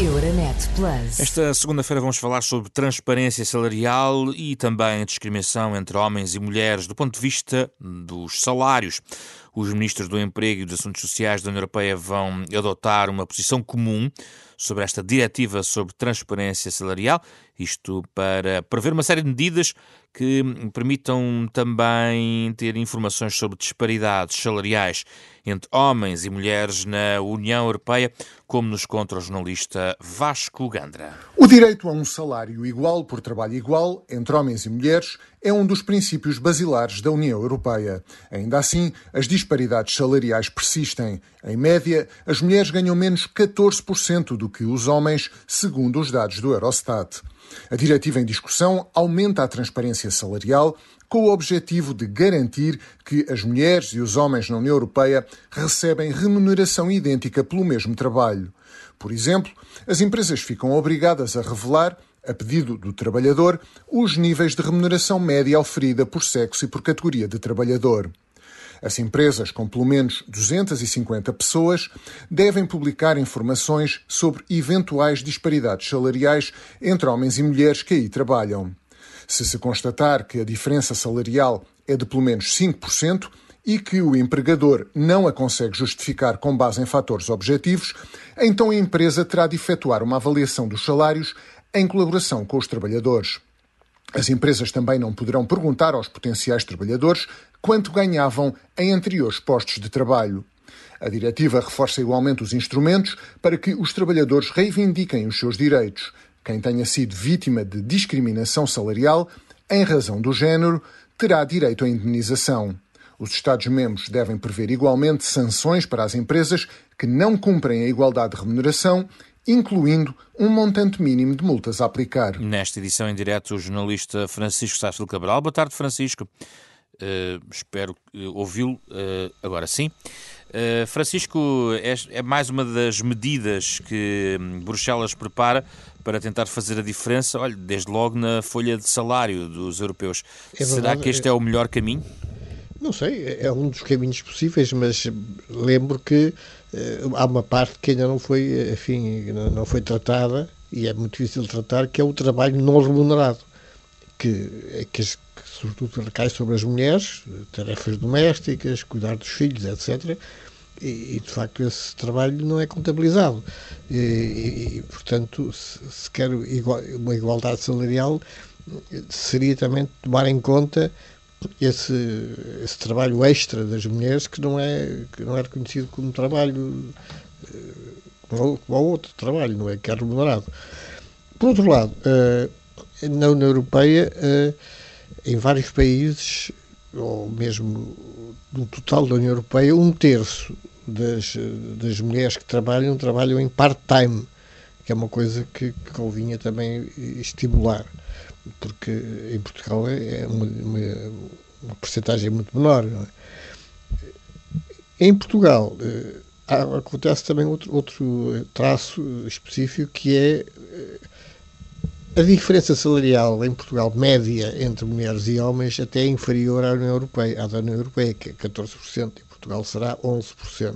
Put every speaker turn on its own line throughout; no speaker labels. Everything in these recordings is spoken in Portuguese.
Euronet Plus.
Esta segunda-feira vamos falar sobre transparência salarial e também discriminação entre homens e mulheres do ponto de vista dos salários. Os ministros do Emprego e dos Assuntos Sociais da União Europeia vão adotar uma posição comum sobre esta diretiva sobre transparência salarial, isto para prever uma série de medidas que permitam também ter informações sobre disparidades salariais entre homens e mulheres na União Europeia, como nos conta o jornalista Vasco Gandra.
O direito a um salário igual por trabalho igual entre homens e mulheres é um dos princípios basilares da União Europeia. Ainda assim, as disparidades salariais persistem. Em média, as mulheres ganham menos 14% do que os homens, segundo os dados do Eurostat. A diretiva em discussão aumenta a transparência salarial com o objetivo de garantir que as mulheres e os homens na União Europeia recebem remuneração idêntica pelo mesmo trabalho. Por exemplo, as empresas ficam obrigadas a revelar a pedido do trabalhador, os níveis de remuneração média oferida por sexo e por categoria de trabalhador. As empresas com pelo menos 250 pessoas devem publicar informações sobre eventuais disparidades salariais entre homens e mulheres que aí trabalham. Se se constatar que a diferença salarial é de pelo menos 5% e que o empregador não a consegue justificar com base em fatores objetivos, então a empresa terá de efetuar uma avaliação dos salários em colaboração com os trabalhadores. As empresas também não poderão perguntar aos potenciais trabalhadores quanto ganhavam em anteriores postos de trabalho. A diretiva reforça igualmente os instrumentos para que os trabalhadores reivindiquem os seus direitos. Quem tenha sido vítima de discriminação salarial em razão do género terá direito à indenização. Os Estados-membros devem prever igualmente sanções para as empresas que não cumprem a igualdade de remuneração incluindo um montante mínimo de multas a aplicar.
Nesta edição em direto, o jornalista Francisco Sá Cabral. Boa tarde, Francisco. Uh, espero ouvi-lo uh, agora sim. Uh, Francisco, é, é, mais uma das medidas que hum, Bruxelas prepara para tentar fazer a diferença, olha, desde logo na folha de salário dos europeus. É Será que este é... é o melhor caminho?
Não sei, é um dos caminhos possíveis, mas lembro que uh, há uma parte que ainda não foi, enfim, não foi tratada e é muito difícil tratar, que é o trabalho não remunerado, que, é que, que sobretudo recai sobre as mulheres, tarefas domésticas, cuidar dos filhos, etc. E, e de facto esse trabalho não é contabilizado. E, e, e portanto, se, se quer igual, uma igualdade salarial, seria também tomar em conta esse, esse trabalho extra das mulheres que não é, que não é reconhecido como trabalho eh, como, outro trabalho, não é que é remunerado. Por outro lado, uh, na União Europeia, uh, em vários países, ou mesmo no total da União Europeia, um terço das, das mulheres que trabalham, trabalham em part-time, que é uma coisa que, que convinha também estimular porque em Portugal é, é uma, uma, uma porcentagem muito menor. É? Em Portugal eh, acontece também outro, outro traço específico que é eh, a diferença salarial em Portugal média entre mulheres e homens até é inferior à União Europeia, à da União Europeia, que é 14%, e Portugal será 11%.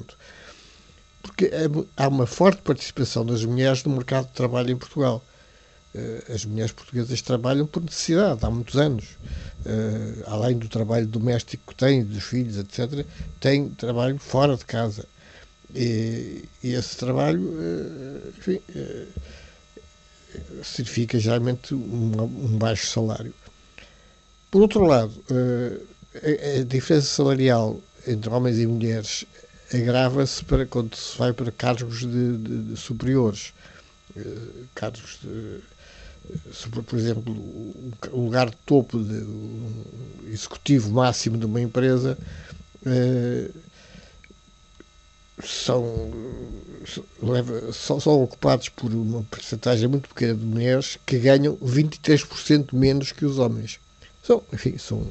Porque é, há uma forte participação das mulheres no mercado de trabalho em Portugal. Eh, as mulheres portuguesas trabalham por necessidade há muitos anos. Uh, além do trabalho doméstico que têm, dos filhos, etc., têm trabalho fora de casa. E, e esse trabalho, uh, enfim, significa geralmente um, um, baixo salário. Por outro lado, a, a, diferença salarial entre homens e mulheres agrava-se para quando se vai para cargos de, de, de superiores, cargos de por exemplo, o lugar de topo, de, o executivo máximo de uma empresa, eh, são, são, são, ocupados por uma porcentagem muito pequena de mulheres que ganham 23% menos que os homens. São, enfim, são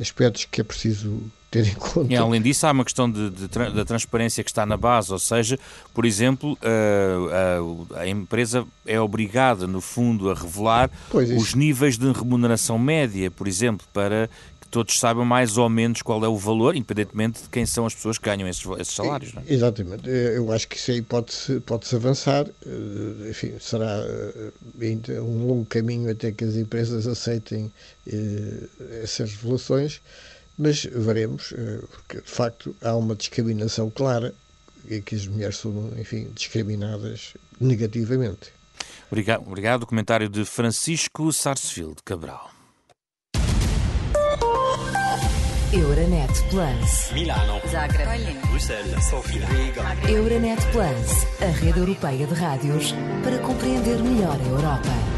aspectos que é preciso ter em conta.
E além disso, há uma questão de, de, da transparência que está na base, ou seja, por exemplo, a, a, a empresa é obrigada, no fundo, a revelar pois os níveis de remuneração média, por exemplo, para que todos saibam mais ou menos qual é o valor, independentemente de quem são as pessoas que ganham esses, esses salários.
É? Exatamente. Eu acho que isso aí pode-se pode -se avançar. Eh, enfim, será eh, ainda um longo caminho até que as empresas aceitem essas revelações, mas veremos, porque de facto há uma discriminação clara e que as mulheres são, enfim, discriminadas negativamente.
Obrigado. Obrigado. Comentário de Francisco Sarsfield Cabral.
Euronet Plus. Milano. Zagreb. Bruxelas. Sofia. Riga. Euronet Plus, a rede europeia de rádios para compreender melhor a Europa.